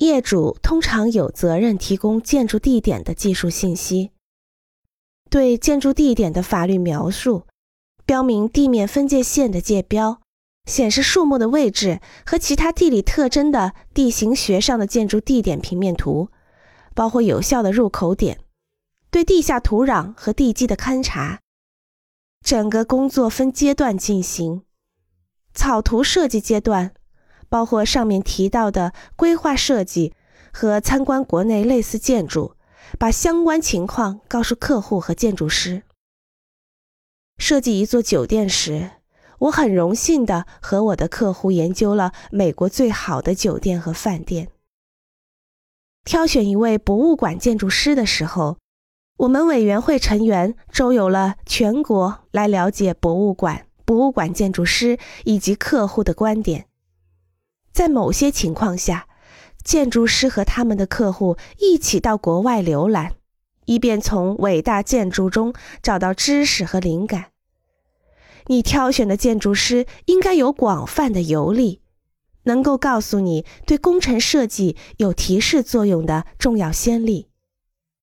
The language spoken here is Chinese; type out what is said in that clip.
业主通常有责任提供建筑地点的技术信息，对建筑地点的法律描述，标明地面分界线的界标，显示树木的位置和其他地理特征的地形学上的建筑地点平面图，包括有效的入口点，对地下土壤和地基的勘察。整个工作分阶段进行，草图设计阶段。包括上面提到的规划设计和参观国内类似建筑，把相关情况告诉客户和建筑师。设计一座酒店时，我很荣幸地和我的客户研究了美国最好的酒店和饭店。挑选一位博物馆建筑师的时候，我们委员会成员周游了全国，来了解博物馆、博物馆建筑师以及客户的观点。在某些情况下，建筑师和他们的客户一起到国外浏览，以便从伟大建筑中找到知识和灵感。你挑选的建筑师应该有广泛的游历，能够告诉你对工程设计有提示作用的重要先例。